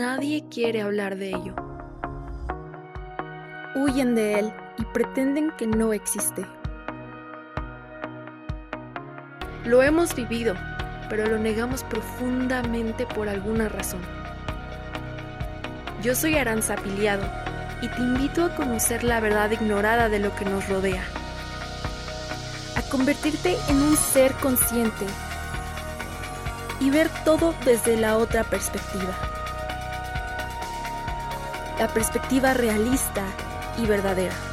nadie quiere hablar de ello. Huyen de él y pretenden que no existe. Lo hemos vivido, pero lo negamos profundamente por alguna razón. Yo soy Aranza Piliado y te invito a conocer la verdad ignorada de lo que nos rodea. A convertirte en un ser consciente y ver todo desde la otra perspectiva. La perspectiva realista y verdadera.